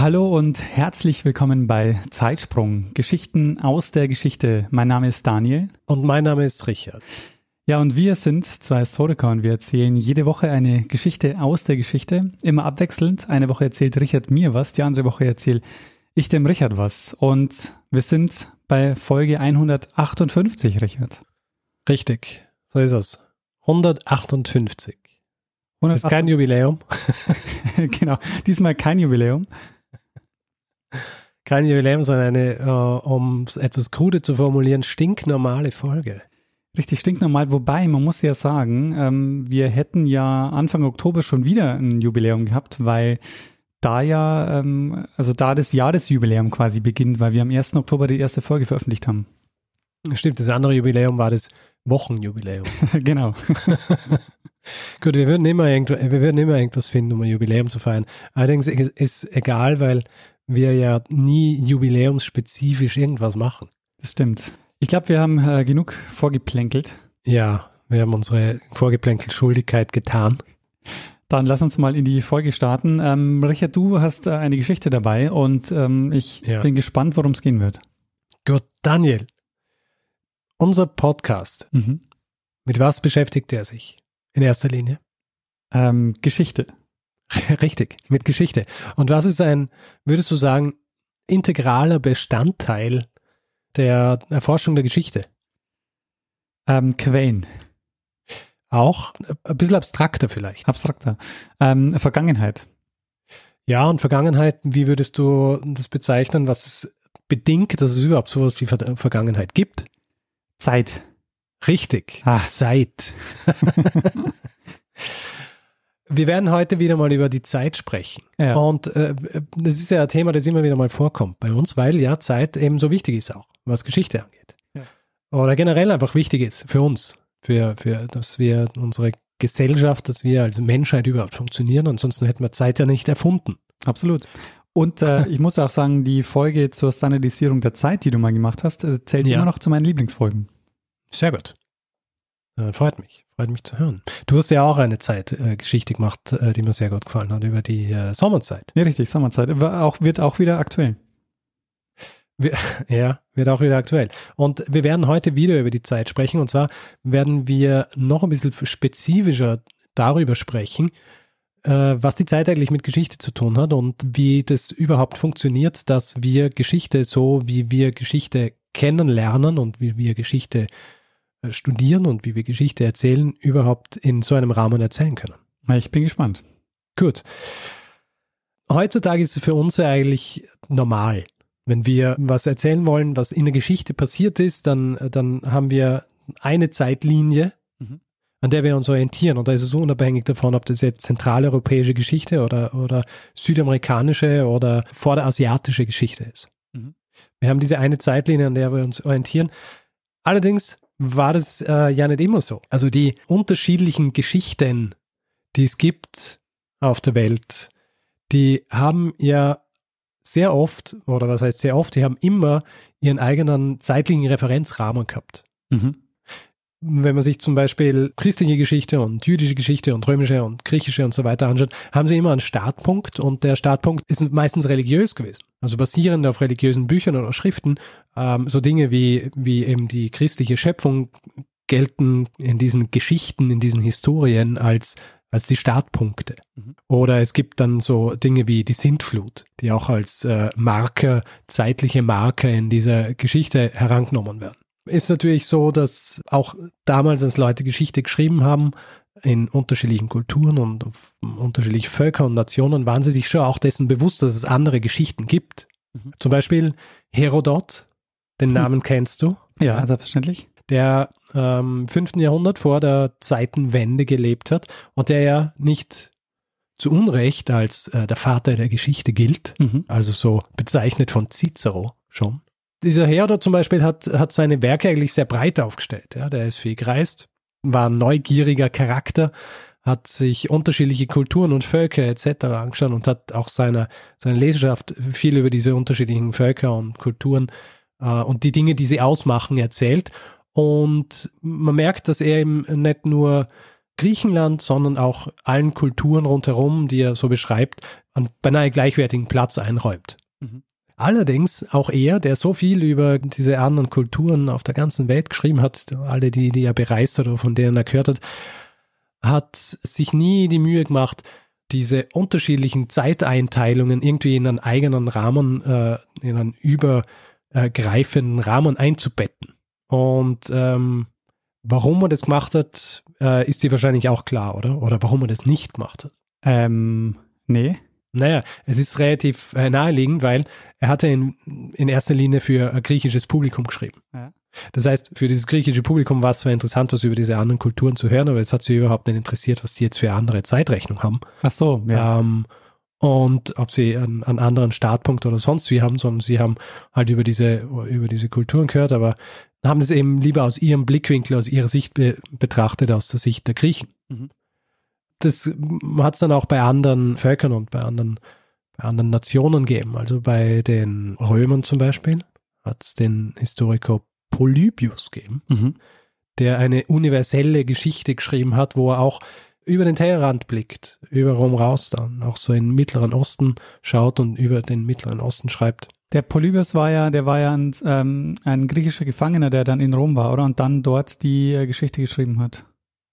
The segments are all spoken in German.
Hallo und herzlich willkommen bei Zeitsprung, Geschichten aus der Geschichte. Mein Name ist Daniel. Und mein Name ist Richard. Ja, und wir sind zwei Historiker und wir erzählen jede Woche eine Geschichte aus der Geschichte, immer abwechselnd. Eine Woche erzählt Richard mir was, die andere Woche erzähle ich dem Richard was. Und wir sind bei Folge 158, Richard. Richtig, so ist es. 158. 108. Ist kein Jubiläum. genau, diesmal kein Jubiläum kein Jubiläum, sondern eine, äh, um etwas krude zu formulieren, stinknormale Folge. Richtig stinknormal, wobei man muss ja sagen, ähm, wir hätten ja Anfang Oktober schon wieder ein Jubiläum gehabt, weil da ja, ähm, also da das Jahresjubiläum quasi beginnt, weil wir am 1. Oktober die erste Folge veröffentlicht haben. Stimmt, das andere Jubiläum war das Wochenjubiläum. genau. Gut, wir würden, immer wir würden immer irgendwas finden, um ein Jubiläum zu feiern. Allerdings ist es egal, weil wir ja nie jubiläumsspezifisch irgendwas machen. Das stimmt. Ich glaube, wir haben äh, genug vorgeplänkelt. Ja, wir haben unsere Vorgeplänkel-Schuldigkeit getan. Dann lass uns mal in die Folge starten. Ähm, Richard, du hast äh, eine Geschichte dabei und ähm, ich ja. bin gespannt, worum es gehen wird. Gut, Daniel, unser Podcast, mhm. mit was beschäftigt er sich in erster Linie? Ähm, Geschichte. Richtig, mit Geschichte. Und was ist ein, würdest du sagen, integraler Bestandteil der Erforschung der Geschichte? Ähm, Quellen. Auch ein bisschen abstrakter vielleicht. Abstrakter. Ähm, Vergangenheit. Ja, und Vergangenheit, wie würdest du das bezeichnen, was es bedingt, dass es überhaupt sowas wie Ver Vergangenheit gibt? Zeit. Richtig. Ah, Zeit. Wir werden heute wieder mal über die Zeit sprechen. Ja. Und äh, das ist ja ein Thema, das immer wieder mal vorkommt bei uns, weil ja Zeit eben so wichtig ist auch, was Geschichte angeht. Ja. Oder generell einfach wichtig ist für uns, für, für dass wir unsere Gesellschaft, dass wir als Menschheit überhaupt funktionieren. Ansonsten hätten wir Zeit ja nicht erfunden. Absolut. Und äh, ich muss auch sagen, die Folge zur Standardisierung der Zeit, die du mal gemacht hast, äh, zählt ja. immer noch zu meinen Lieblingsfolgen. Sehr gut. Äh, freut mich, freut mich zu hören. Du hast ja auch eine Zeitgeschichte äh, gemacht, äh, die mir sehr gut gefallen hat, über die äh, Sommerzeit. Ja, richtig, Sommerzeit. Auch, wird auch wieder aktuell. Wir, ja, wird auch wieder aktuell. Und wir werden heute wieder über die Zeit sprechen. Und zwar werden wir noch ein bisschen spezifischer darüber sprechen, äh, was die Zeit eigentlich mit Geschichte zu tun hat und wie das überhaupt funktioniert, dass wir Geschichte so, wie wir Geschichte kennenlernen und wie wir Geschichte äh, studieren und wie wir Geschichte erzählen, überhaupt in so einem Rahmen erzählen können. Ich bin gespannt. Gut. Heutzutage ist es für uns eigentlich normal. Wenn wir was erzählen wollen, was in der Geschichte passiert ist, dann, dann haben wir eine Zeitlinie, mhm. an der wir uns orientieren. Und da ist es unabhängig davon, ob das jetzt zentraleuropäische Geschichte oder, oder südamerikanische oder vorderasiatische Geschichte ist. Mhm. Wir haben diese eine Zeitlinie, an der wir uns orientieren. Allerdings war das äh, ja nicht immer so. Also die unterschiedlichen Geschichten, die es gibt auf der Welt, die haben ja sehr oft, oder was heißt sehr oft, die haben immer ihren eigenen zeitlichen Referenzrahmen gehabt. Mhm wenn man sich zum Beispiel christliche Geschichte und jüdische Geschichte und römische und griechische und so weiter anschaut, haben sie immer einen Startpunkt und der Startpunkt ist meistens religiös gewesen. Also basierend auf religiösen Büchern oder Schriften. Ähm, so Dinge wie, wie eben die christliche Schöpfung gelten in diesen Geschichten, in diesen Historien als als die Startpunkte. Mhm. Oder es gibt dann so Dinge wie die Sintflut, die auch als äh, Marker, zeitliche Marker in dieser Geschichte herangenommen werden ist natürlich so, dass auch damals, als Leute Geschichte geschrieben haben, in unterschiedlichen Kulturen und unterschiedlichen Völker und Nationen, waren sie sich schon auch dessen bewusst, dass es andere Geschichten gibt. Mhm. Zum Beispiel Herodot, den hm. Namen kennst du. Ja, selbstverständlich. Der ähm, 5. Jahrhundert vor der Zeitenwende gelebt hat und der ja nicht zu Unrecht als äh, der Vater der Geschichte gilt, Mhm. also so bezeichnet von Cicero schon. Dieser Herodot zum Beispiel hat, hat seine Werke eigentlich sehr breit aufgestellt. Ja. Der ist viel gereist, war ein neugieriger Charakter, hat sich unterschiedliche Kulturen und Völker etc. angeschaut und hat auch seiner, seiner Leserschaft viel über diese unterschiedlichen Völker und Kulturen äh, und die Dinge, die sie ausmachen, erzählt. Und man merkt, dass er eben nicht nur Griechenland, sondern auch allen Kulturen rundherum, die er so beschreibt, einen beinahe gleichwertigen Platz einräumt. Mhm. Allerdings auch er, der so viel über diese anderen Kulturen auf der ganzen Welt geschrieben hat, alle die, die er bereist hat oder von denen er gehört hat, hat sich nie die Mühe gemacht, diese unterschiedlichen Zeiteinteilungen irgendwie in einen eigenen Rahmen, äh, in einen übergreifenden Rahmen einzubetten. Und ähm, warum er das gemacht hat, äh, ist dir wahrscheinlich auch klar, oder? Oder warum er das nicht gemacht hat. Ähm, nee. Naja, es ist relativ äh, naheliegend, weil er hatte in, in erster Linie für ein griechisches Publikum geschrieben. Ja. Das heißt, für dieses griechische Publikum war es zwar interessant, was über diese anderen Kulturen zu hören, aber es hat sie überhaupt nicht interessiert, was die jetzt für eine andere Zeitrechnung haben. Ach so, ja. Ähm, und ob sie einen, einen anderen Startpunkt oder sonst wie haben, sondern sie haben halt über diese, über diese Kulturen gehört, aber haben das eben lieber aus ihrem Blickwinkel, aus ihrer Sicht be betrachtet, aus der Sicht der Griechen. Mhm. Das hat es dann auch bei anderen Völkern und bei anderen, bei anderen Nationen gegeben. Also bei den Römern zum Beispiel hat es den Historiker Polybius gegeben, Mhm. der eine universelle Geschichte geschrieben hat, wo er auch über den Tellerrand blickt, über Rom raus dann, auch so in den Mittleren Osten schaut und über den Mittleren Osten schreibt. Der Polybius war ja, der war ja ein, ähm, ein griechischer Gefangener, der dann in Rom war, oder? Und dann dort die äh, Geschichte geschrieben hat.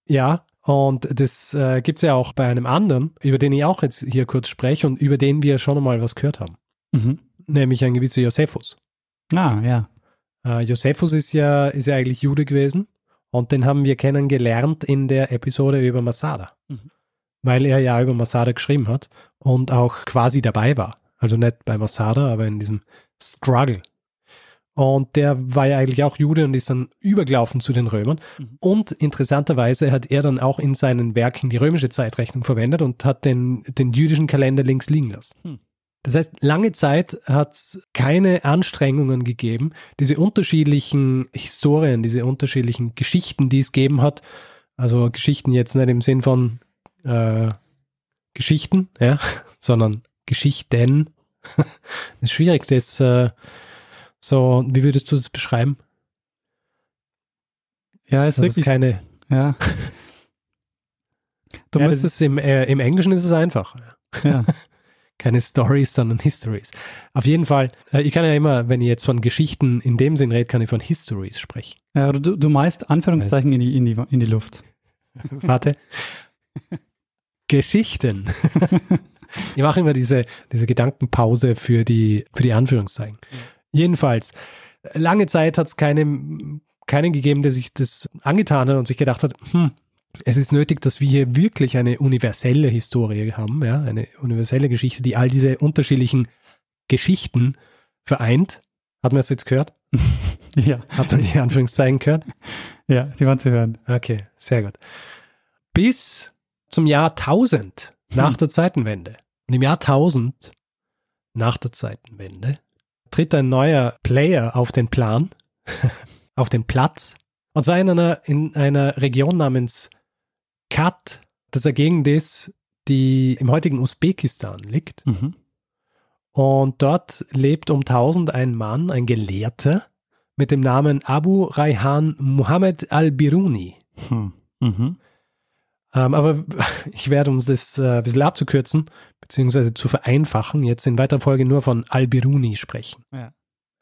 Ja, und das äh, gibt es ja auch bei einem anderen, über den ich auch jetzt hier kurz spreche und über den wir schon einmal was gehört haben, Mhm. nämlich ein gewisser Josephus. Ah, ja. Äh, Josephus ist ja, ist ja eigentlich Jude gewesen und den haben wir kennengelernt in der Episode über Masada, Mhm. weil er ja über Masada geschrieben hat und auch quasi dabei war. Also nicht bei Masada, aber in diesem Struggle. Und der war ja eigentlich auch Jude und ist dann übergelaufen zu den Römern. Mhm. Und interessanterweise hat er dann auch in seinen Werken die römische Zeitrechnung verwendet und hat den, den jüdischen Kalender links liegen lassen. Hm. Das heißt, lange Zeit hat es keine Anstrengungen gegeben, diese unterschiedlichen Historien, diese unterschiedlichen Geschichten, die es gegeben hat, also Geschichten jetzt nicht im Sinn von äh, Geschichten, ja, sondern Geschichten. das ist schwierig, das äh, so, wie würdest du das beschreiben? Ja, ist Das ist wirklich. keine. ja. Du ja, müsstest, ist im, äh, Im Englischen ist es einfach. ja. Keine Stories, sondern Histories. Auf jeden Fall, äh, ich kann ja immer, wenn ich jetzt von Geschichten in dem Sinn rede, kann ich von Histories sprechen. ja, du, du meist Anführungszeichen in die, in, die, in die Luft. Warte. Geschichten. ich mache immer diese, diese Gedankenpause für die, für die Anführungszeichen. Jedenfalls, lange Zeit hat es keinem, keinen gegeben, der sich das angetan hat und sich gedacht hat, hm, es ist nötig, dass wir hier wirklich eine universelle Historie haben, ja, eine universelle Geschichte, die all diese unterschiedlichen Geschichten vereint. Hat man das jetzt gehört? Ja, Hat man die Anführungszeichen gehört? ja, die waren zu hören. Okay, sehr gut. Bis zum Jahr 1000 nach Hm. der Zeitenwende. Und im Jahr 1000 nach der Zeitenwende tritt ein neuer Player auf den Plan, auf den Platz. Und zwar in einer, in einer Region namens Kat, das eine Gegend ist, die im heutigen Usbekistan liegt. Mhm. Und dort lebt um 1000 ein Mann, ein Gelehrter, mit dem Namen Abu Raihan Muhammad al-Biruni. Hm. Mhm. Ähm, aber ich werde, um das äh, ein bisschen abzukürzen, beziehungsweise zu vereinfachen, jetzt in weiterer Folge nur von Al-Biruni sprechen. Ja.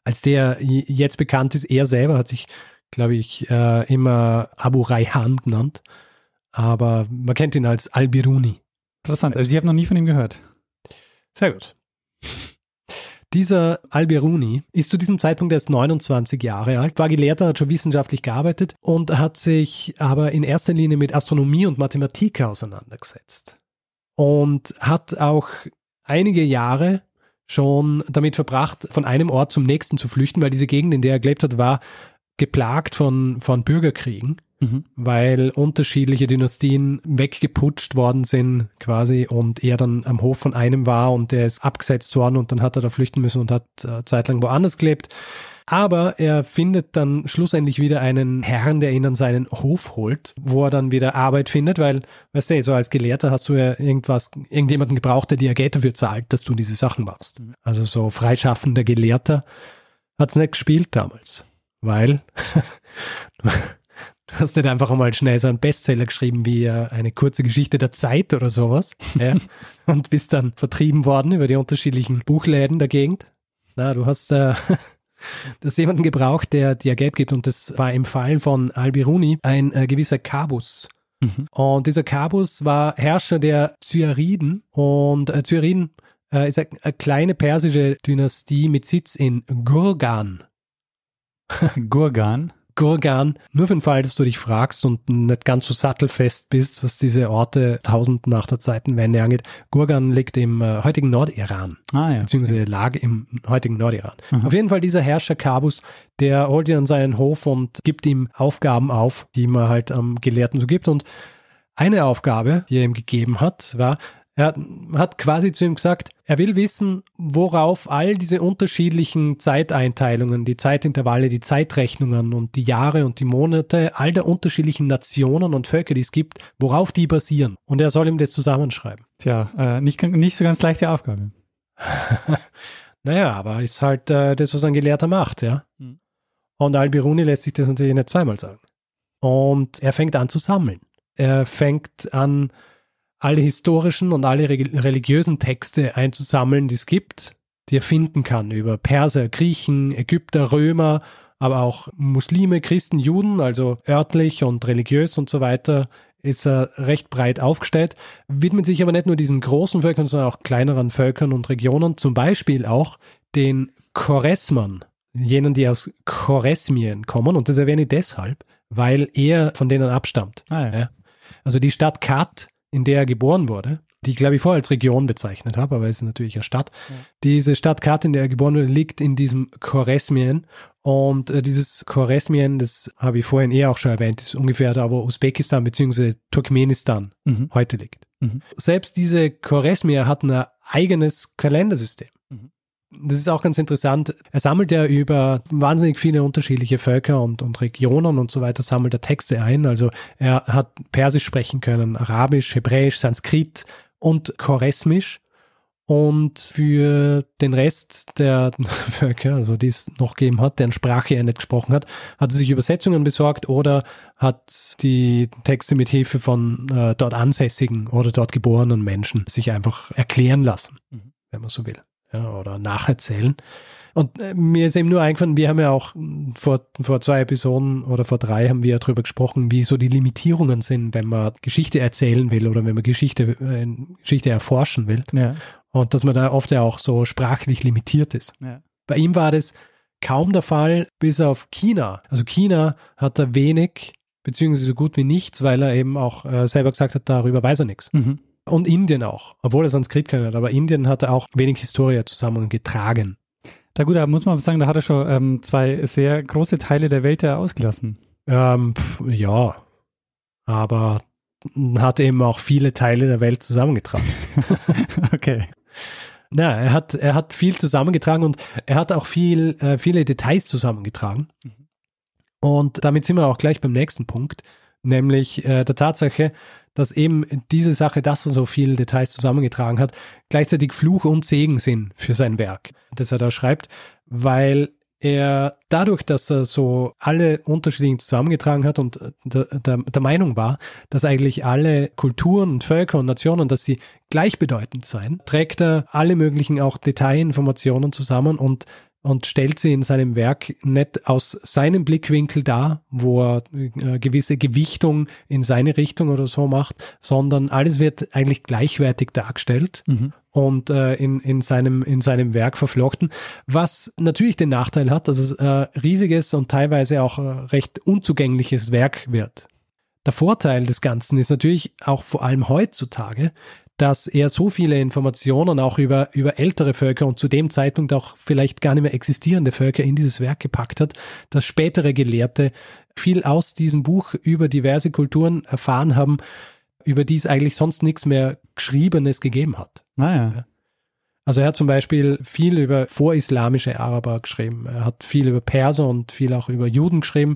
Als der jetzt bekannt ist, er selber hat sich, glaube ich, äh, immer Abu Raihan genannt, aber man kennt ihn als Al-Biruni. Interessant. Also ich habe noch nie von ihm gehört. Sehr gut. Dieser Al-Biruni ist zu diesem Zeitpunkt erst 29 Jahre alt, war Gelehrter, hat schon wissenschaftlich gearbeitet und hat sich aber in erster Linie mit Astronomie und Mathematik auseinandergesetzt. Und hat auch einige Jahre schon damit verbracht, von einem Ort zum nächsten zu flüchten, weil diese Gegend, in der er gelebt hat, war geplagt von, von Bürgerkriegen, mhm. weil unterschiedliche Dynastien weggeputscht worden sind quasi und er dann am Hof von einem war und der ist abgesetzt worden und dann hat er da flüchten müssen und hat äh, zeitlang woanders gelebt. Aber er findet dann schlussendlich wieder einen Herrn, der ihn an seinen Hof holt, wo er dann wieder Arbeit findet, weil, weißt du, so als Gelehrter hast du ja irgendwas, irgendjemanden gebraucht, der dir Geld dafür zahlt, dass du diese Sachen machst. Mhm. Also so freischaffender Gelehrter hat es nicht gespielt damals, weil du hast nicht einfach mal schnell so einen Bestseller geschrieben wie äh, eine kurze Geschichte der Zeit oder sowas ja, und bist dann vertrieben worden über die unterschiedlichen Buchläden der Gegend. Na, du hast äh, das jemanden gebraucht, der dir Geld gibt und das war im Fall von Albiruni ein äh, gewisser Kabus. Mhm. Und dieser Kabus war Herrscher der Zyriden und äh, Zyriden äh, ist eine, eine kleine persische Dynastie mit Sitz in Gurgan. Gurgan? Gurgan, nur für den Fall, dass du dich fragst und nicht ganz so sattelfest bist, was diese Orte tausend nach der Zeitenwende angeht. Gurgan liegt im äh, heutigen Nordiran, ah, ja. beziehungsweise lag im heutigen Nordiran. Mhm. Auf jeden Fall dieser Herrscher Kabus, der holt ihn an seinen Hof und gibt ihm Aufgaben auf, die man halt am Gelehrten so gibt. Und eine Aufgabe, die er ihm gegeben hat, war, er hat quasi zu ihm gesagt, er will wissen, worauf all diese unterschiedlichen Zeiteinteilungen, die Zeitintervalle, die Zeitrechnungen und die Jahre und die Monate all der unterschiedlichen Nationen und Völker, die es gibt, worauf die basieren. Und er soll ihm das zusammenschreiben. Tja, äh, nicht, nicht so ganz leichte Aufgabe. naja, aber ist halt äh, das, was ein Gelehrter macht, ja. Mhm. Und Albiruni lässt sich das natürlich nicht zweimal sagen. Und er fängt an zu sammeln. Er fängt an, alle historischen und alle religiösen Texte einzusammeln, die es gibt, die er finden kann über Perser, Griechen, Ägypter, Römer, aber auch Muslime, Christen, Juden, also örtlich und religiös und so weiter, ist er recht breit aufgestellt, widmet sich aber nicht nur diesen großen Völkern, sondern auch kleineren Völkern und Regionen, zum Beispiel auch den Choresmern, jenen, die aus Choresmien kommen. Und das erwähne ich deshalb, weil er von denen abstammt. Ah, ja. Also die Stadt Kat in der er geboren wurde, die ich glaube ich vorher als Region bezeichnet habe, aber es ist natürlich eine Stadt. Ja. Diese Stadtkarte, in der er geboren wurde, liegt in diesem Choresmien. Und äh, dieses Choresmien, das habe ich vorhin eh auch schon erwähnt, ist ungefähr da, wo Usbekistan bzw. Turkmenistan mhm. heute liegt. Mhm. Selbst diese Choresmia hat ein eigenes Kalendersystem das ist auch ganz interessant. Er sammelt ja über wahnsinnig viele unterschiedliche Völker und, und Regionen und so weiter, sammelt er Texte ein. Also er hat Persisch sprechen können, Arabisch, Hebräisch, Sanskrit und Choresmisch. Und für den Rest der Völker, also die es noch gegeben hat, deren Sprache er nicht gesprochen hat, hat er sich Übersetzungen besorgt oder hat die Texte mit Hilfe von äh, dort ansässigen oder dort geborenen Menschen sich einfach erklären lassen, mhm. wenn man so will ja, oder nacherzählen. Und äh, mir ist eben nur eingefallen, wir haben ja auch vor, vor zwei Episoden oder vor drei haben wir ja darüber gesprochen, wie so die Limitierungen sind, wenn man Geschichte erzählen will oder wenn man Geschichte, äh, Geschichte erforschen will. Ja. Und dass man da oft ja auch so sprachlich limitiert ist. Ja. Bei ihm war das kaum der Fall, bis auf China. Also China hat da wenig, beziehungsweise so gut wie nichts, weil er eben auch äh, selber gesagt hat, darüber weiß er nichts. Mhm. Und Indien auch, obwohl er Sanskrit können hat, aber Indien hatte auch wenig Historie zusammengetragen. Da gut, da muss man sagen, da hat er schon ähm, zwei sehr große Teile der Welt ja ausgelassen. Ähm, pf, ja, aber hat eben auch viele Teile der Welt zusammengetragen. okay. Ja, er hat, er hat viel zusammengetragen und er hat auch viel, äh, viele Details zusammengetragen. Mhm. Und damit sind wir auch gleich beim nächsten Punkt, nämlich äh, der Tatsache, dass eben diese Sache, dass er so viele Details zusammengetragen hat, gleichzeitig Fluch und Segen sind für sein Werk, das er da schreibt, weil er dadurch, dass er so alle unterschiedlichen zusammengetragen hat und der, der, der, Meinung war, dass eigentlich alle Kulturen und Völker und Nationen, dass sie gleichbedeutend seien, trägt er alle möglichen auch Detailinformationen zusammen und und stellt sie in seinem Werk nicht aus seinem Blickwinkel dar, wo er äh, gewisse Gewichtung in seine Richtung oder so macht, sondern alles wird eigentlich gleichwertig dargestellt mhm. und äh, in, in, seinem, in seinem Werk verflochten, was natürlich den Nachteil hat, dass es ein riesiges und teilweise auch recht unzugängliches Werk wird. Der Vorteil des Ganzen ist natürlich auch vor allem heutzutage, dass er so viele Informationen auch über, über ältere Völker und zu dem Zeitpunkt auch vielleicht gar nicht mehr existierende Völker in dieses Werk gepackt hat, dass spätere Gelehrte viel aus diesem Buch über diverse Kulturen erfahren haben, über die es eigentlich sonst nichts mehr Geschriebenes gegeben hat. Naja. Ah, also er hat zum Beispiel viel über vorislamische Araber geschrieben. Er hat viel über Perser und viel auch über Juden geschrieben.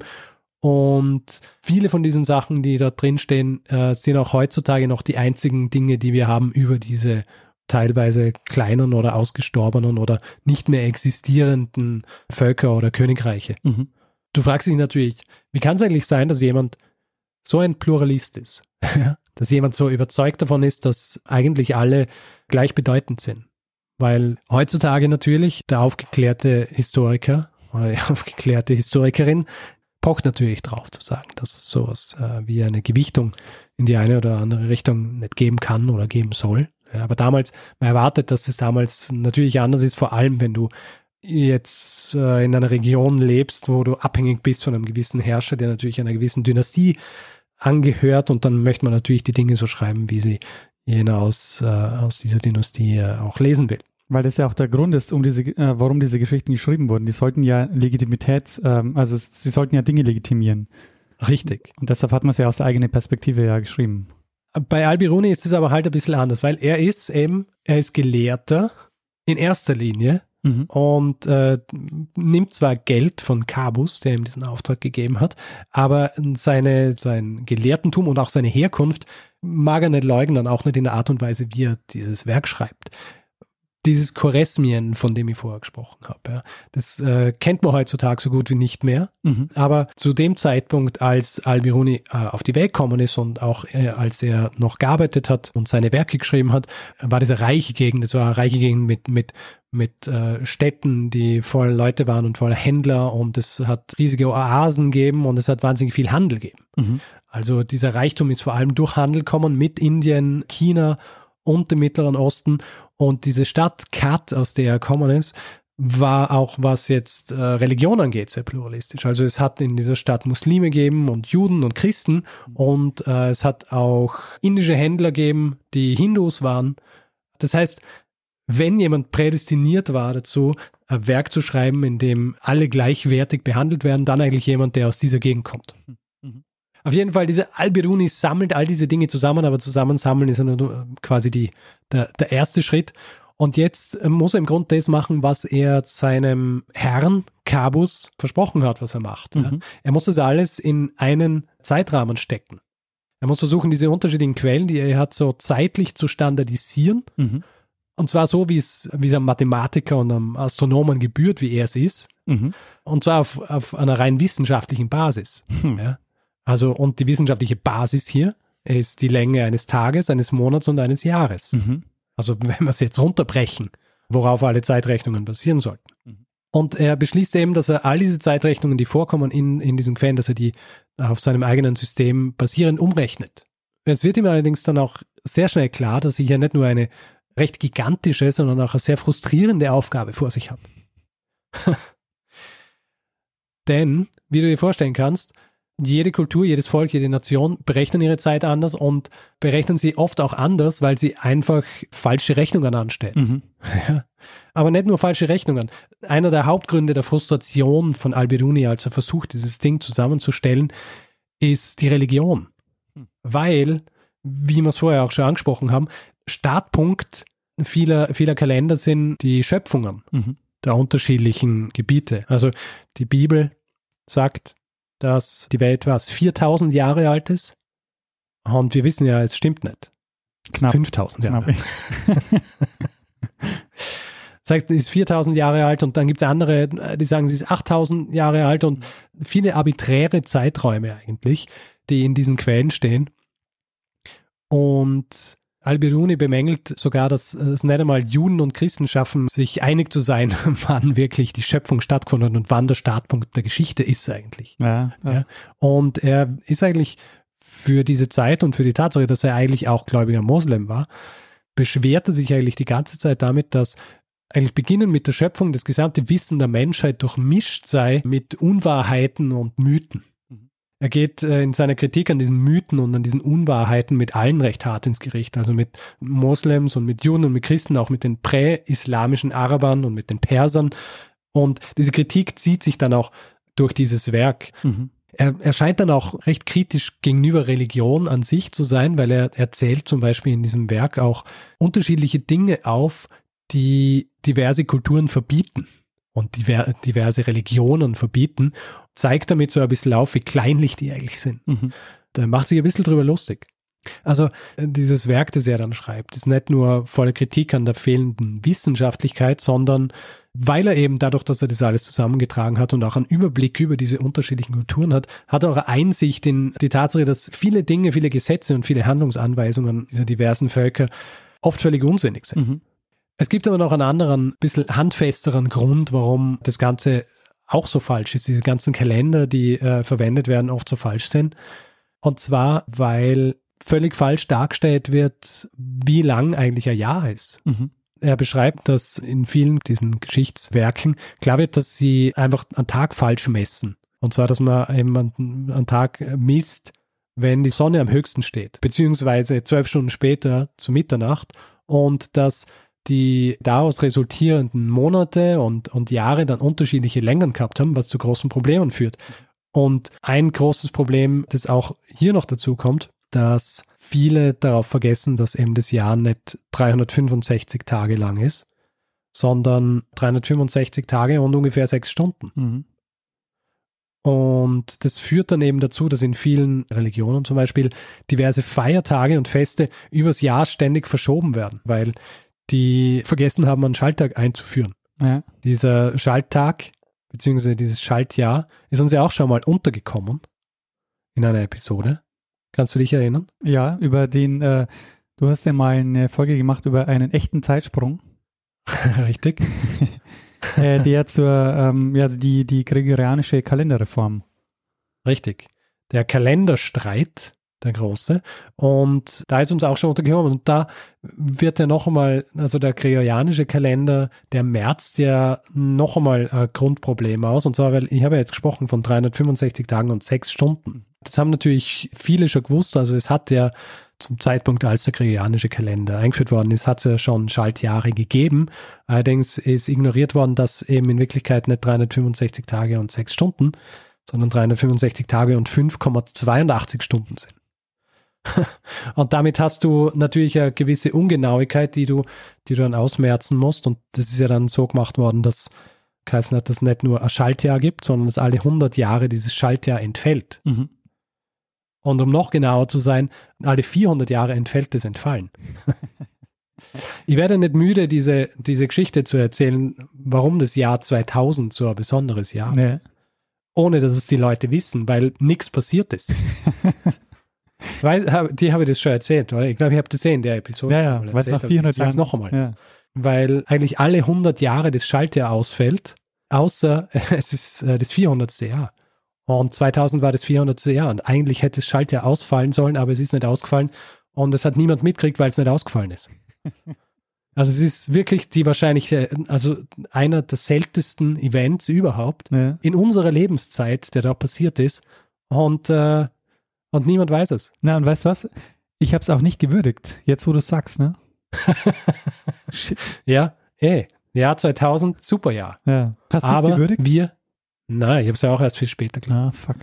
Und viele von diesen Sachen, die da drin stehen, äh, sind auch heutzutage noch die einzigen Dinge, die wir haben über diese teilweise kleinen oder ausgestorbenen oder nicht mehr existierenden Völker oder Königreiche. Mhm. Du fragst dich natürlich, wie kann es eigentlich sein, dass jemand so ein Pluralist ist? dass jemand so überzeugt davon ist, dass eigentlich alle gleichbedeutend sind. Weil heutzutage natürlich der aufgeklärte Historiker oder die aufgeklärte Historikerin pocht natürlich drauf zu sagen, dass es sowas äh, wie eine Gewichtung in die eine oder andere Richtung nicht geben kann oder geben soll. Ja, aber damals, man erwartet, dass es damals natürlich anders ist, vor allem wenn du jetzt äh, in einer Region lebst, wo du abhängig bist von einem gewissen Herrscher, der natürlich einer gewissen Dynastie angehört und dann möchte man natürlich die Dinge so schreiben, wie sie jener aus, äh, aus dieser Dynastie äh, auch lesen will. Weil das ja auch der Grund ist, um diese, äh, warum diese Geschichten geschrieben wurden. Die sollten ja Legitimität, ähm, also sie sollten ja Dinge legitimieren. Richtig. Und deshalb hat man es ja aus der eigenen Perspektive ja geschrieben. Bei Albiruni ist es aber halt ein bisschen anders, weil er ist eben, er ist Gelehrter in erster Linie mhm. und äh, nimmt zwar Geld von Cabus, der ihm diesen Auftrag gegeben hat, aber seine, sein Gelehrtentum und auch seine Herkunft mag er nicht leugnen, auch nicht in der Art und Weise, wie er dieses Werk schreibt dieses Choresmien, von dem ich vorher gesprochen habe. Ja. Das äh, kennt man heutzutage so gut wie nicht mehr. Mhm. Aber zu dem Zeitpunkt, als Al-Biruni äh, auf die Welt gekommen ist und auch äh, als er noch gearbeitet hat und seine Werke geschrieben hat, war diese reiche Gegend, das war eine reiche Gegend mit, mit, mit äh, Städten, die voll Leute waren und voll Händler und es hat riesige Oasen gegeben und es hat wahnsinnig viel Handel gegeben. Mhm. Also dieser Reichtum ist vor allem durch Handel gekommen mit Indien, China und dem Mittleren Osten. Und diese Stadt Kat, aus der er gekommen ist, war auch, was jetzt äh, Religion angeht, sehr pluralistisch. Also es hat in dieser Stadt Muslime gegeben und Juden und Christen und äh, es hat auch indische Händler gegeben, die Hindus waren. Das heißt, wenn jemand prädestiniert war dazu, ein Werk zu schreiben, in dem alle gleichwertig behandelt werden, dann eigentlich jemand, der aus dieser Gegend kommt. Auf jeden Fall, diese Albiruni sammelt all diese Dinge zusammen, aber zusammensammeln ist ja nur quasi die, der, der erste Schritt. Und jetzt äh, muss er im Grunde das machen, was er seinem Herrn Cabus versprochen hat, was er macht. Mhm. Ja. Er muss das alles in einen Zeitrahmen stecken. Er muss versuchen, diese unterschiedlichen Quellen, die er hat, so zeitlich zu standardisieren. Mhm. Und zwar so, wie es, wie es einem Mathematiker und einem Astronomen gebührt, wie er es ist. Mhm. Und zwar auf, auf einer rein wissenschaftlichen Basis. Mhm. Ja. Also, und die wissenschaftliche Basis hier ist die Länge eines Tages, eines Monats und eines Jahres. Mhm. Also, wenn wir es jetzt runterbrechen, worauf alle Zeitrechnungen basieren sollten. Mhm. Und er beschließt eben, dass er all diese Zeitrechnungen, die vorkommen in, in diesen Quellen, dass er die auf seinem eigenen System basieren, umrechnet. Es wird ihm allerdings dann auch sehr schnell klar, dass er hier nicht nur eine recht gigantische, sondern auch eine sehr frustrierende Aufgabe vor sich hat. Denn, wie du dir vorstellen kannst, jede Kultur, jedes Volk, jede Nation berechnen ihre Zeit anders und berechnen sie oft auch anders, weil sie einfach falsche Rechnungen anstellen. Mhm. Ja. Aber nicht nur falsche Rechnungen. Einer der Hauptgründe der Frustration von Al-Biruni, als er versucht, dieses Ding zusammenzustellen, ist die Religion. Mhm. Weil, wie wir es vorher auch schon angesprochen haben, Startpunkt vieler, vieler Kalender sind die Schöpfungen mhm. der unterschiedlichen Gebiete. Also die Bibel sagt, dass die Welt was 4000 Jahre alt ist. Und wir wissen ja, es stimmt nicht. Knapp. 5000 Jahre. sagt, sie ist 4000 Jahre alt und dann gibt es andere, die sagen, sie ist 8000 Jahre alt und viele arbiträre Zeiträume eigentlich, die in diesen Quellen stehen. Und Al-Biruni bemängelt sogar, dass es nicht einmal Juden und Christen schaffen, sich einig zu sein, wann wirklich die Schöpfung stattgefunden und wann der Startpunkt der Geschichte ist eigentlich. Ja, ja. Ja. Und er ist eigentlich für diese Zeit und für die Tatsache, dass er eigentlich auch gläubiger Moslem war, beschwerte sich eigentlich die ganze Zeit damit, dass eigentlich beginnen mit der Schöpfung das gesamte Wissen der Menschheit durchmischt sei mit Unwahrheiten und Mythen. Er geht äh, in seiner Kritik an diesen Mythen und an diesen Unwahrheiten mit allen recht hart ins Gericht, also mit Moslems und mit Juden und mit Christen, auch mit den prä-islamischen Arabern und mit den Persern. Und diese Kritik zieht sich dann auch durch dieses Werk. Mhm. Er, er scheint dann auch recht kritisch gegenüber Religion an sich zu sein, weil er erzählt zum Beispiel in diesem Werk auch unterschiedliche Dinge auf, die diverse Kulturen verbieten und diverse Religionen verbieten, zeigt damit so ein bisschen auf, wie kleinlich die eigentlich sind. Mhm. Da macht sich ein bisschen drüber lustig. Also äh, dieses Werk, das er dann schreibt, ist nicht nur voller Kritik an der fehlenden Wissenschaftlichkeit, sondern weil er eben dadurch, dass er das alles zusammengetragen hat und auch einen Überblick über diese unterschiedlichen Kulturen hat, hat er auch eine Einsicht in die Tatsache, dass viele Dinge, viele Gesetze und viele Handlungsanweisungen dieser diversen Völker oft völlig unsinnig sind. Mhm. Es gibt aber noch einen anderen, bisschen handfesteren Grund, warum das Ganze auch so falsch ist. Diese ganzen Kalender, die äh, verwendet werden, oft so falsch sind. Und zwar, weil völlig falsch dargestellt wird, wie lang eigentlich ein Jahr ist. Mhm. Er beschreibt, dass in vielen diesen Geschichtswerken klar wird, dass sie einfach einen Tag falsch messen. Und zwar, dass man eben einen Tag misst, wenn die Sonne am höchsten steht, beziehungsweise zwölf Stunden später zu Mitternacht und dass die daraus resultierenden Monate und, und Jahre dann unterschiedliche Längen gehabt haben, was zu großen Problemen führt. Und ein großes Problem, das auch hier noch dazu kommt, dass viele darauf vergessen, dass eben das Jahr nicht 365 Tage lang ist, sondern 365 Tage und ungefähr sechs Stunden. Mhm. Und das führt dann eben dazu, dass in vielen Religionen zum Beispiel diverse Feiertage und Feste übers Jahr ständig verschoben werden, weil die vergessen haben, einen Schalttag einzuführen. Ja. Dieser Schalttag, beziehungsweise dieses Schaltjahr, ist uns ja auch schon mal untergekommen in einer Episode. Kannst du dich erinnern? Ja, über den, äh, du hast ja mal eine Folge gemacht über einen echten Zeitsprung. Richtig. äh, der zur, ähm, ja, die, die gregorianische Kalenderreform. Richtig. Der Kalenderstreit der große. Und da ist uns auch schon untergekommen. Und da wird ja noch einmal, also der gregorianische Kalender, der merzt ja noch einmal ein Grundproblem aus. Und zwar, weil ich habe ja jetzt gesprochen von 365 Tagen und sechs Stunden. Das haben natürlich viele schon gewusst. Also es hat ja zum Zeitpunkt, als der gregorianische Kalender eingeführt worden ist, hat es ja schon Schaltjahre gegeben. Allerdings ist ignoriert worden, dass eben in Wirklichkeit nicht 365 Tage und sechs Stunden, sondern 365 Tage und 5,82 Stunden sind. Und damit hast du natürlich eine gewisse Ungenauigkeit, die du, die du dann ausmerzen musst. Und das ist ja dann so gemacht worden, dass geheißen hat, dass es nicht nur ein Schaltjahr gibt, sondern dass alle 100 Jahre dieses Schaltjahr entfällt. Mhm. Und um noch genauer zu sein, alle 400 Jahre entfällt es entfallen. ich werde nicht müde, diese, diese Geschichte zu erzählen, warum das Jahr 2000 so ein besonderes Jahr. Nee. Ohne dass es die Leute wissen, weil nichts passiert ist. Weil, die habe ich das schon erzählt, oder? Ich glaube, ich habe das eh in der Episode. Ja, ja, weil es nach 400 Jahren. noch einmal. Ja. Weil eigentlich alle 100 Jahre das Schaltjahr ausfällt, außer es ist äh, das 400. Jahr. Und 2000 war das 400. Jahr. Und eigentlich hätte das Schaltjahr ausfallen sollen, aber es ist nicht ausgefallen. Und es hat niemand mitgekriegt, weil es nicht ausgefallen ist. Also es ist wirklich die wahrscheinlich, äh, also einer der seltensten Events überhaupt ja. in unserer Lebenszeit, der da passiert ist. Und äh, und niemand weiß es. Na, und weißt du was? Ich habe es auch nicht gewürdigt, jetzt wo du es sagst, ne? Shit. Ja, ey, Jahr 2000, super Jahr. Ja. Hast du es gewürdigt? wir, nein, ich habe es ja auch erst viel später gelernt. Ah, fuck.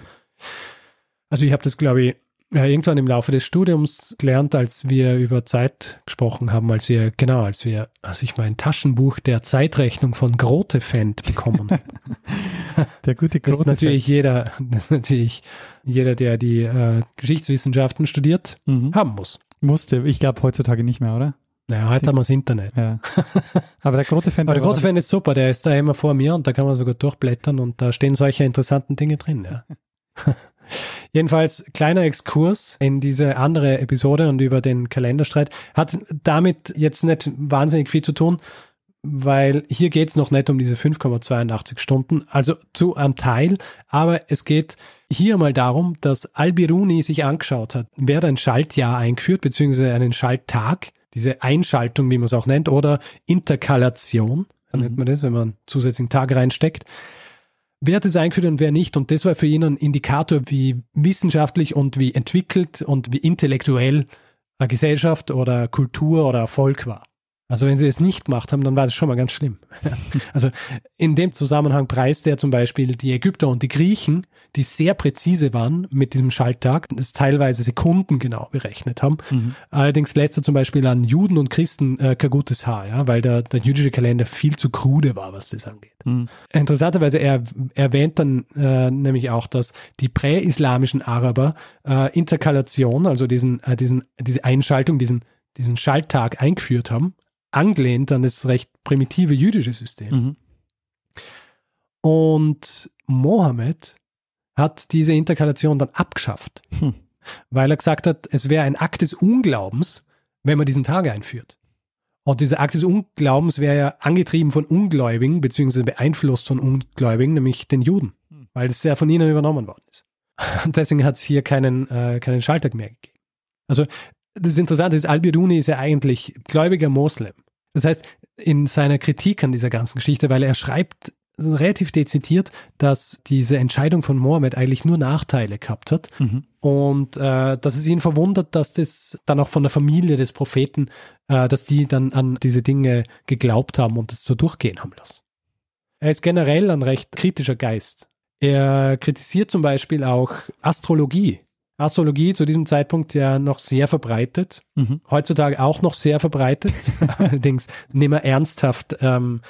Also ich habe das, glaube ich, ja, irgendwann im Laufe des Studiums gelernt, als wir über Zeit gesprochen haben, als wir, genau, als wir, als ich mein Taschenbuch der Zeitrechnung von Grotefend bekommen. der gute Grotefend. Das ist natürlich jeder, das ist natürlich jeder, der die äh, Geschichtswissenschaften studiert, mhm. haben muss. Musste, ich glaube heutzutage nicht mehr, oder? Naja, heute haben wir das Internet. Ja. Aber der Grotefend. Aber der Grotefend ist super, der ist da immer vor mir und da kann man sogar durchblättern und da stehen solche interessanten Dinge drin, ja. Jedenfalls kleiner Exkurs in diese andere Episode und über den Kalenderstreit hat damit jetzt nicht wahnsinnig viel zu tun, weil hier geht es noch nicht um diese 5,82 Stunden, also zu einem Teil, aber es geht hier mal darum, dass Al-Biruni sich angeschaut hat, wer hat ein Schaltjahr eingeführt, beziehungsweise einen Schalttag, diese Einschaltung, wie man es auch nennt, oder Interkalation, mhm. nennt man das, wenn man zusätzlichen Tag reinsteckt. Wer hat es eingeführt und wer nicht. Und das war für ihn ein Indikator, wie wissenschaftlich und wie entwickelt und wie intellektuell eine Gesellschaft oder Kultur oder Erfolg war. Also wenn sie es nicht gemacht haben, dann war das schon mal ganz schlimm. also in dem Zusammenhang preist er zum Beispiel die Ägypter und die Griechen, die sehr präzise waren mit diesem Schalttag, das teilweise Sekunden genau berechnet haben. Mhm. Allerdings lässt er zum Beispiel an Juden und Christen äh, kein gutes Haar, ja, weil der, der jüdische Kalender viel zu krude war, was das angeht. Mhm. Interessanterweise, er erwähnt dann äh, nämlich auch, dass die präislamischen Araber äh, Interkalation, also diesen, äh, diesen, diese Einschaltung, diesen, diesen Schalttag eingeführt haben angelehnt an das recht primitive jüdische System. Mhm. Und Mohammed hat diese Interkalation dann abgeschafft, hm. weil er gesagt hat, es wäre ein Akt des Unglaubens, wenn man diesen Tag einführt. Und dieser Akt des Unglaubens wäre ja angetrieben von Ungläubigen, beziehungsweise beeinflusst von Ungläubigen, nämlich den Juden, hm. weil das ja von ihnen übernommen worden ist. Und deswegen hat es hier keinen, äh, keinen Schalttag mehr gegeben. Also das Interessante ist, Al-Biruni ist ja eigentlich gläubiger Moslem. Das heißt, in seiner Kritik an dieser ganzen Geschichte, weil er schreibt relativ dezidiert, dass diese Entscheidung von Mohammed eigentlich nur Nachteile gehabt hat mhm. und äh, dass es ihn verwundert, dass das dann auch von der Familie des Propheten, äh, dass die dann an diese Dinge geglaubt haben und es so durchgehen haben lassen. Er ist generell ein recht kritischer Geist. Er kritisiert zum Beispiel auch Astrologie. Astrologie zu diesem Zeitpunkt ja noch sehr verbreitet, mhm. heutzutage auch noch sehr verbreitet, allerdings nicht mehr ernsthaft, ähm,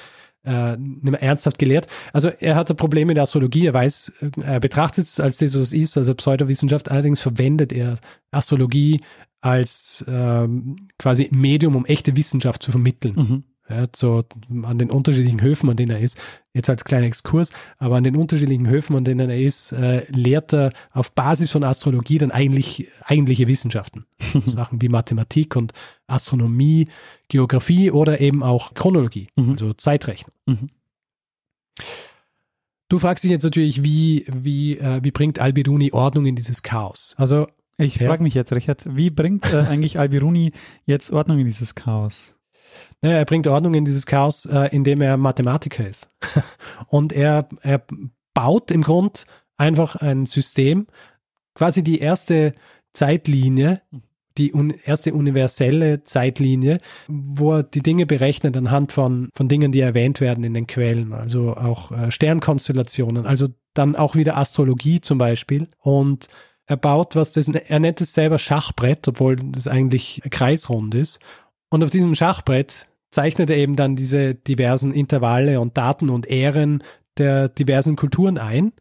äh, nicht mehr ernsthaft gelehrt. Also er hatte Probleme mit der Astrologie, er weiß, er betrachtet es als das, was es ist, also Pseudowissenschaft, allerdings verwendet er Astrologie als ähm, quasi Medium, um echte Wissenschaft zu vermitteln. Mhm ja, so an den unterschiedlichen Höfen, an denen er ist, jetzt als kleiner Exkurs, aber an den unterschiedlichen Höfen, an denen er ist, äh, lehrt er auf Basis von Astrologie dann eigentlich eigentliche Wissenschaften. Sachen wie Mathematik und Astronomie, Geografie oder eben auch Chronologie, mhm. also Zeitrechnung. Mhm. Du fragst dich jetzt natürlich, wie, wie, äh, wie bringt Al-Biruni Ordnung in dieses Chaos? Also ich ja. frage mich jetzt, Richard, wie bringt äh, eigentlich Al-Biruni jetzt Ordnung in dieses Chaos? Naja, er bringt Ordnung in dieses Chaos, äh, indem er Mathematiker ist. Und er, er baut im Grund einfach ein System, quasi die erste Zeitlinie, die un erste universelle Zeitlinie, wo er die Dinge berechnet anhand von, von Dingen, die erwähnt werden in den Quellen, also auch äh, Sternkonstellationen, also dann auch wieder Astrologie zum Beispiel. Und er baut was, das, er nennt es selber Schachbrett, obwohl das eigentlich kreisrund ist. Und auf diesem Schachbrett zeichnet er eben dann diese diversen Intervalle und Daten und Ähren der diversen Kulturen ein.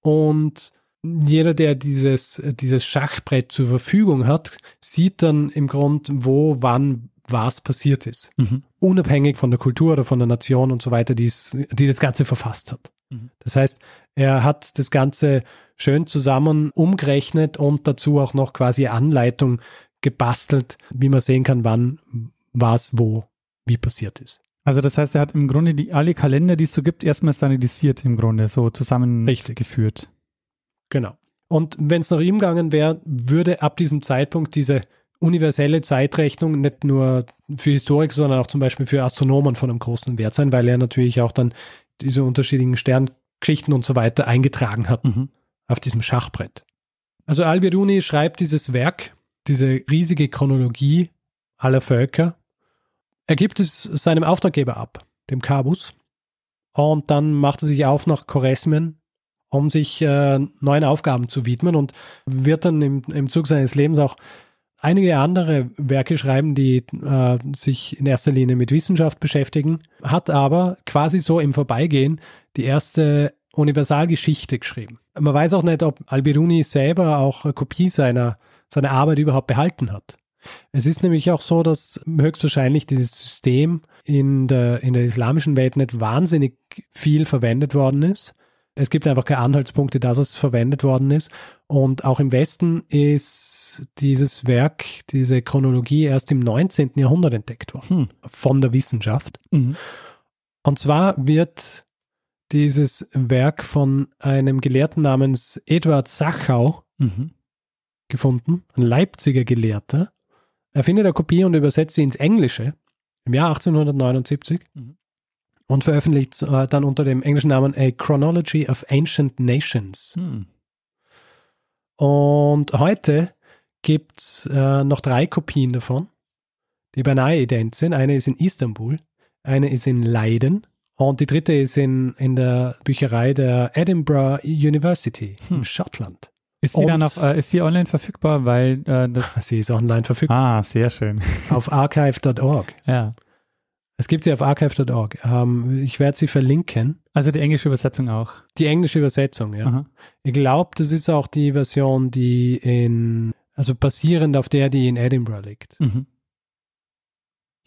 Und jeder, der dieses, dieses Schachbrett zur Verfügung hat, sieht dann im Grund, wo, wann, was passiert ist. Mhm. Unabhängig von der Kultur oder von der Nation und so weiter, die das Ganze verfasst hat. Mhm. Das heißt, er hat das Ganze schön zusammen umgerechnet und dazu auch noch quasi Anleitung gebastelt, wie man sehen kann, wann, was, wo, wie passiert ist. Also das heißt, er hat im Grunde die, alle Kalender, die es so gibt, erstmal standardisiert im Grunde, so zusammengeführt. Genau. Und wenn es nach ihm gegangen wäre, würde ab diesem Zeitpunkt diese universelle Zeitrechnung nicht nur für Historiker, sondern auch zum Beispiel für Astronomen von einem großen Wert sein, weil er natürlich auch dann diese unterschiedlichen Sterngeschichten und so weiter eingetragen hat mhm. auf diesem Schachbrett. Also Al-Biruni schreibt dieses Werk diese riesige Chronologie aller Völker. Er gibt es seinem Auftraggeber ab, dem Kabus. Und dann macht er sich auf nach Choresmien, um sich äh, neuen Aufgaben zu widmen und wird dann im, im Zug seines Lebens auch einige andere Werke schreiben, die äh, sich in erster Linie mit Wissenschaft beschäftigen, hat aber quasi so im Vorbeigehen die erste Universalgeschichte geschrieben. Man weiß auch nicht, ob Albiruni selber auch Kopie seiner seine Arbeit überhaupt behalten hat. Es ist nämlich auch so, dass höchstwahrscheinlich dieses System in der, in der islamischen Welt nicht wahnsinnig viel verwendet worden ist. Es gibt einfach keine Anhaltspunkte, dass es verwendet worden ist. Und auch im Westen ist dieses Werk, diese Chronologie erst im 19. Jahrhundert entdeckt worden hm. von der Wissenschaft. Mhm. Und zwar wird dieses Werk von einem Gelehrten namens Eduard Sachau mhm gefunden, ein Leipziger Gelehrter. Er findet eine Kopie und übersetzt sie ins Englische im Jahr 1879. Mhm. und veröffentlicht äh, dann unter dem englischen Namen A Chronology of Ancient Nations. Hm. Und heute gibt es äh, noch drei Kopien davon, die beinahe ident sind. Eine ist in Istanbul, eine ist in Leiden und die dritte ist in, in der Bücherei der Edinburgh University Hm. in Schottland. Ist die Und- dann auf, äh, ist die online verfügbar? Weil äh, das. Sie ist online verfügbar Ah, sehr schön. auf archive.org. Ja. Es gibt sie auf archive.org. Ähm, ich werde sie verlinken. Also die englische Übersetzung auch. Die englische Übersetzung, ja. Aha. Ich glaube, das ist auch die Version, die in, also basierend auf der, die in Edinburgh liegt. Mhm.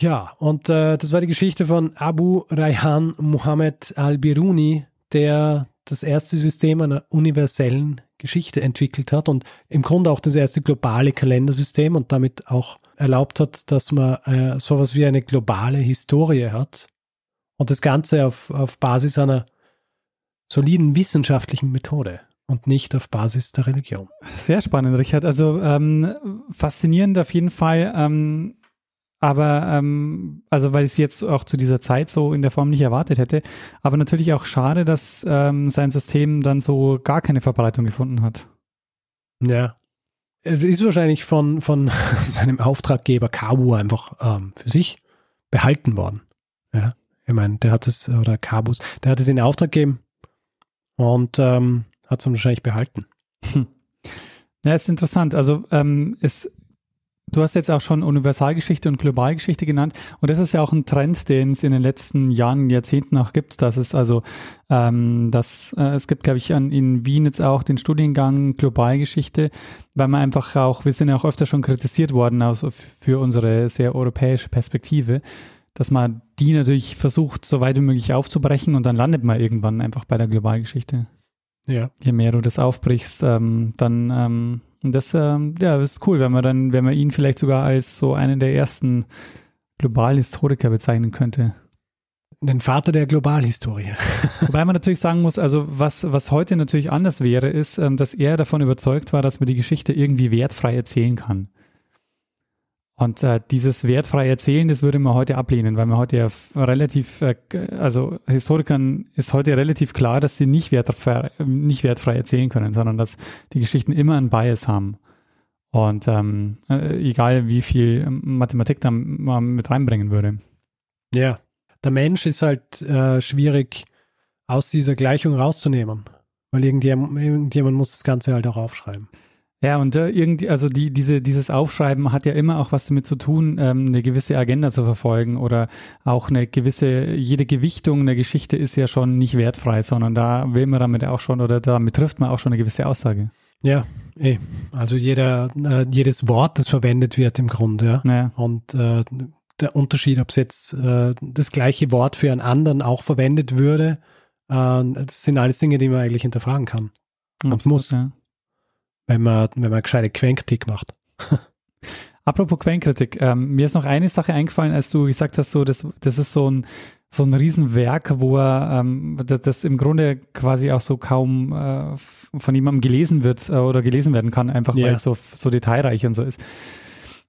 Ja, und äh, das war die Geschichte von Abu Rayhan Muhammad al-Biruni, der das erste System einer universellen Geschichte entwickelt hat und im Grunde auch das erste globale Kalendersystem und damit auch erlaubt hat, dass man äh, sowas wie eine globale Historie hat und das Ganze auf, auf Basis einer soliden wissenschaftlichen Methode und nicht auf Basis der Religion. Sehr spannend, Richard. Also ähm, faszinierend auf jeden Fall. Ähm, aber ähm, also weil ich es jetzt auch zu dieser Zeit so in der Form nicht erwartet hätte. Aber natürlich auch schade, dass ähm, sein System dann so gar keine Verbreitung gefunden hat. Ja. Es ist wahrscheinlich von, von seinem Auftraggeber Kabu einfach ähm, für sich behalten worden. Ja. Ich meine, der hat es, oder Kabus, der hat es in Auftrag gegeben und ähm, hat es dann wahrscheinlich behalten. Ja, ist interessant. Also ähm, es, du hast jetzt auch schon Universalgeschichte und Globalgeschichte genannt und das ist ja auch ein Trend, den es in den letzten Jahren, Jahrzehnten auch gibt, dass es also, ähm, dass äh, es gibt, glaube ich, an, in Wien jetzt auch den Studiengang Globalgeschichte, weil man einfach auch, wir sind ja auch öfter schon kritisiert worden also für unsere sehr europäische Perspektive, dass man die natürlich versucht, so weit wie möglich aufzubrechen und dann landet man irgendwann einfach bei der Globalgeschichte Ja. je mehr du das aufbrichst, ähm, dann ähm, und das ähm, ja, das ist cool, wenn man dann, wenn man ihn vielleicht sogar als so einen der ersten globalen Historiker bezeichnen könnte. Den Vater der Globalhistorie. Wobei man natürlich sagen muss, also was, was heute natürlich anders wäre, ist, ähm, dass er davon überzeugt war, dass man die Geschichte irgendwie wertfrei erzählen kann. Und äh, dieses wertfrei Erzählen, das würde man heute ablehnen, weil man heute ja relativ, äh, also Historikern ist heute relativ klar, dass sie nicht wertfrei, nicht wertfrei erzählen können, sondern dass die Geschichten immer einen Bias haben. Und ähm, äh, egal wie viel Mathematik da man mit reinbringen würde. Ja. Der Mensch ist halt äh, schwierig aus dieser Gleichung rauszunehmen. Weil irgendjemand, irgendjemand muss das Ganze halt auch aufschreiben. Ja, und äh, irgendwie, also die, diese, dieses Aufschreiben hat ja immer auch was damit zu tun, ähm, eine gewisse Agenda zu verfolgen oder auch eine gewisse, jede Gewichtung der Geschichte ist ja schon nicht wertfrei, sondern da will man damit auch schon oder damit trifft man auch schon eine gewisse Aussage. Ja, eh. Also jeder, äh, jedes Wort, das verwendet wird im Grunde, ja. Naja, Und äh, der Unterschied, ob es jetzt äh, das gleiche Wort für einen anderen auch verwendet würde, äh, das sind alles Dinge, die man eigentlich hinterfragen kann, absolut, muss. Ja. Wenn man, wenn man gescheite Quenkkritik macht. Apropos Quellenkritik, ähm, mir ist noch eine Sache eingefallen, als du gesagt hast, so das, das ist so ein so ein Riesenwerk, wo er ähm, das, das im Grunde quasi auch so kaum äh, von jemandem gelesen wird äh, oder gelesen werden kann, einfach Ja. weil es so, so detailreich und so ist.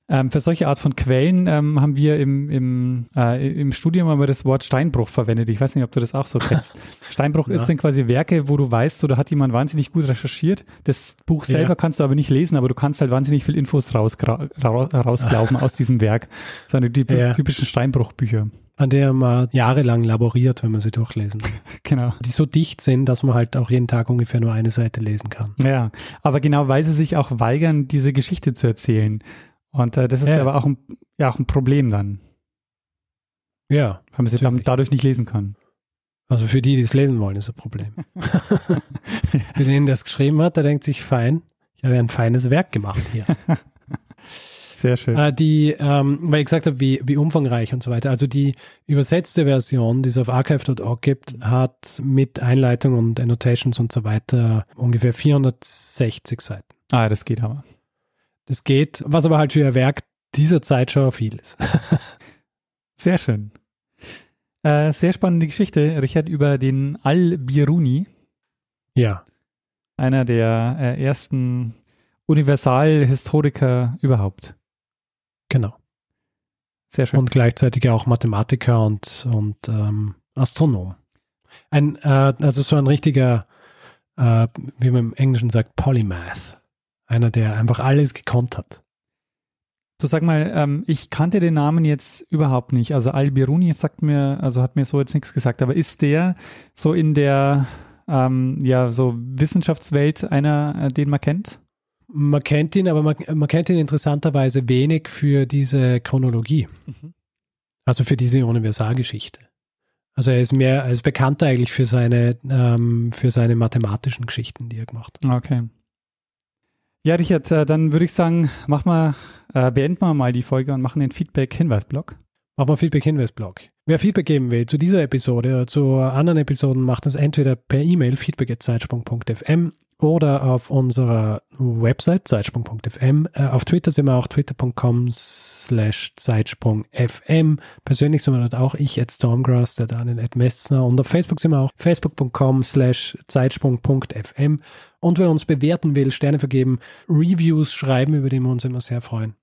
Ähm, für solche Art von Quellen ähm, haben wir im, im, äh, im Studium aber das Wort Steinbruch verwendet. Ich weiß nicht, ob du das auch so kennst. Steinbruch Ja. ist sind quasi Werke, wo du weißt, so, da hat jemand wahnsinnig gut recherchiert. Das Buch Ja. selber kannst du aber nicht lesen, aber du kannst halt wahnsinnig viel Infos rausglauben aus diesem Werk. Das sind die Ja. typischen Steinbruchbücher. An der man jahrelang laboriert, wenn man sie durchlesen will. Genau. Die so dicht sind, dass man halt auch jeden Tag ungefähr nur eine Seite lesen kann. Ja, aber genau, weil sie sich auch weigern, diese Geschichte zu erzählen. Und äh, das ist Ja. aber auch ein, ja, auch ein Problem dann, Ja, weil man sie dadurch nicht lesen kann. also für die, die es lesen wollen, ist ein Problem. für den, der es geschrieben hat, der denkt sich, fein, ich habe ja ein feines Werk gemacht hier. Sehr schön. Äh, die, ähm, weil ich gesagt habe, wie, wie umfangreich und so weiter. Also die übersetzte Version, die es auf archive.org gibt, hat mit Einleitung und Annotations und so weiter ungefähr 460 Seiten. Ah, das geht aber. Das geht, was aber halt für ein Werk dieser Zeit schon viel ist. Sehr schön. Äh, sehr spannende Geschichte, Richard, über den Al-Biruni, ja, einer der äh, ersten Universalhistoriker überhaupt. genau. Sehr schön. Und gleichzeitig auch Mathematiker und, und ähm, Astronom. Ein, äh, also so ein richtiger, äh, wie man im Englischen sagt, Polymath. Einer, der einfach alles gekonnt hat. Du sag mal, ähm, ich kannte den Namen jetzt überhaupt nicht. Also Al-Biruni sagt mir, also hat mir so jetzt nichts gesagt, aber ist der so in der ähm, ja, so Wissenschaftswelt einer, äh, den man kennt? Man kennt ihn, aber man, man kennt ihn interessanterweise wenig für diese Chronologie. Mhm. Also für diese Universalgeschichte. Also er ist mehr als bekannt eigentlich für seine, ähm, für seine mathematischen Geschichten, die er gemacht hat. Okay. Ja, Richard, äh, dann würde ich sagen, mach mal, äh, beenden wir mal die Folge und machen den Feedback-Hinweis-Blog. Machen wir Feedback-Hinweis-Blog. Wer Feedback geben will zu dieser Episode oder zu anderen Episoden, macht das entweder per E-Mail feedback.zeitsprung.fm oder auf unserer Website zeitsprung.fm. Äh, auf Twitter sind wir auch twitter.com slash zeitsprung.fm. Persönlich sind wir dort auch ich at Stormgrass, der Daniel at Messner und auf Facebook sind wir auch facebook.com slash zeitsprung.fm und wer uns bewerten will, Sterne vergeben, Reviews schreiben, über die wir uns immer sehr freuen,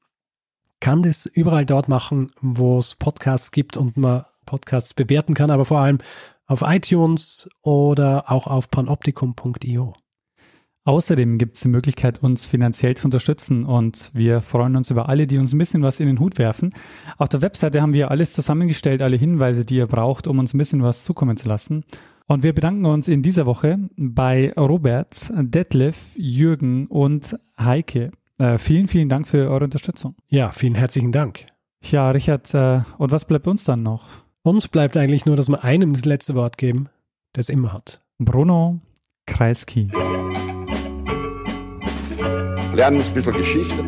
kann das überall dort machen, wo es Podcasts gibt und man Podcasts bewerten kann, aber vor allem auf iTunes oder auch auf panoptikum.io. Außerdem gibt es die Möglichkeit, uns finanziell zu unterstützen und wir freuen uns über alle, die uns ein bisschen was in den Hut werfen. Auf der Webseite haben wir alles zusammengestellt, alle Hinweise, die ihr braucht, um uns ein bisschen was zukommen zu lassen. Und wir bedanken uns in dieser Woche bei Robert, Detlef, Jürgen und Heike. Äh, vielen, vielen Dank für eure Unterstützung. Ja, vielen herzlichen Dank. Ja, Richard, äh, und was bleibt uns dann noch? Uns bleibt eigentlich nur, dass wir einem das letzte Wort geben, der es immer hat. Bruno Kreisky lernen ein bisschen Geschichte.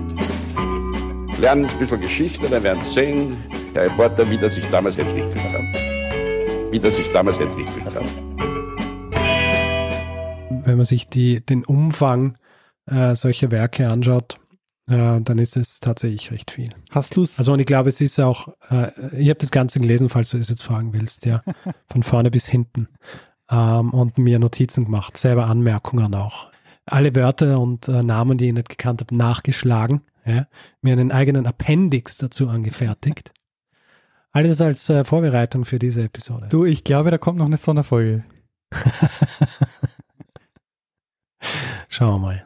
Lernen ein bisschen Geschichte, dann werden Sie sehen, der Reporter, wie das sich damals entwickelt hat. Wie das sich damals entwickelt hat. Wenn man sich die, den Umfang äh, solcher Werke anschaut, äh, dann ist es tatsächlich recht viel. Hast du es? Also und ich glaube, es ist auch, äh, ich habe das Ganze gelesen, falls du es jetzt fragen willst, ja, von vorne bis hinten. Ähm, und mir Notizen gemacht, selber Anmerkungen auch alle Wörter und äh, Namen, die ich nicht gekannt habe, nachgeschlagen. Ja? Mir einen eigenen Appendix dazu angefertigt. Alles als äh, Vorbereitung für diese Episode. Du, ich glaube, da kommt noch eine Sonderfolge. Schauen wir mal.